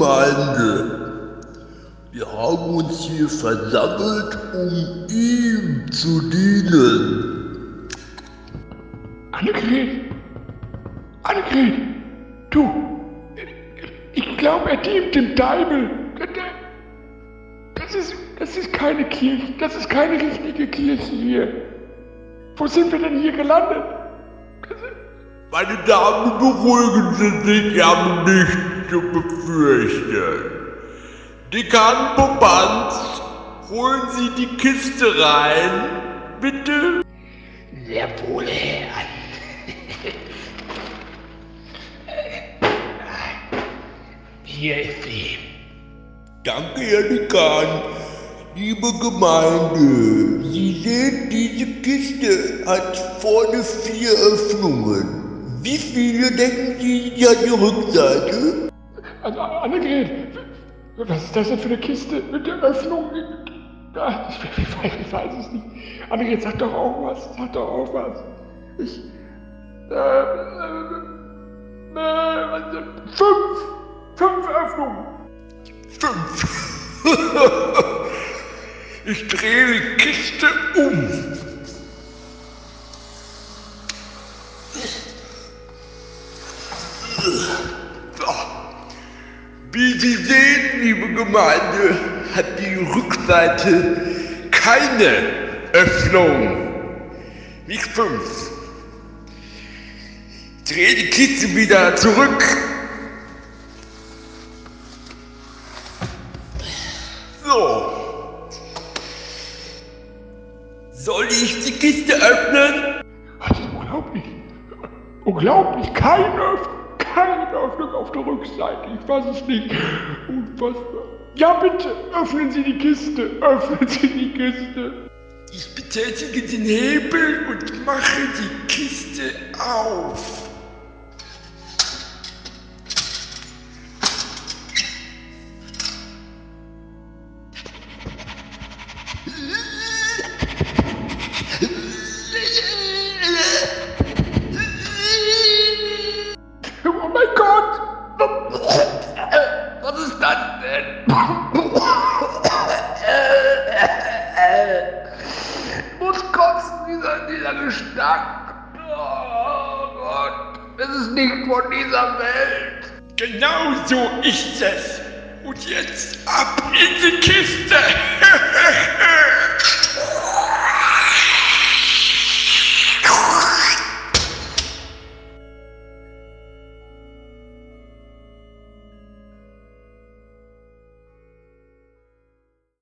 Gemeinde. Wir haben uns hier versammelt, um ihm zu dienen. Annegret! Annegret! Du! Ich glaube, er dient dem Deibel. Das ist, das ist keine Kirche. Das ist keine richtige Kirche hier. Wo sind wir denn hier gelandet? Meine Damen, beruhigen Sie sich, Sie haben nichts zu befürchten. Dekan Popanz, holen Sie die Kiste rein, bitte. Sehr wohl, Herr. Hier ist sie. Danke, Herr Dekan. Liebe Gemeinde, Sie sehen, diese Kiste hat vorne vier Öffnungen. Wie viele denken Sie, die hat die Rückseite? Also, Annegret, was ist das denn für eine Kiste mit der Öffnung? Ich, ich, weiß, ich weiß es nicht. Annegret, sag doch auch was. Sag doch auch was. Ich. Äh, äh, äh, fünf! Fünf Öffnungen! Fünf. ich drehe die Kiste um. So. Wie Sie sehen, liebe Gemeinde, hat die Rückseite keine Öffnung. Nicht fünf. Ich drehe die Kiste wieder zurück. So. Soll ich die Kiste öffnen? Das ist unglaublich. Unglaublich. Keine Öffnung. Keine Öffnung auf der Rückseite. Ich weiß es nicht. Unfassbar. Ja, bitte. Öffnen Sie die Kiste. Öffnen Sie die Kiste. Ich betätige den Hebel und mache die Kiste auf. Oh Gott, es ist nicht von dieser Welt. Genau so ist es. Und jetzt ab in die Kiste.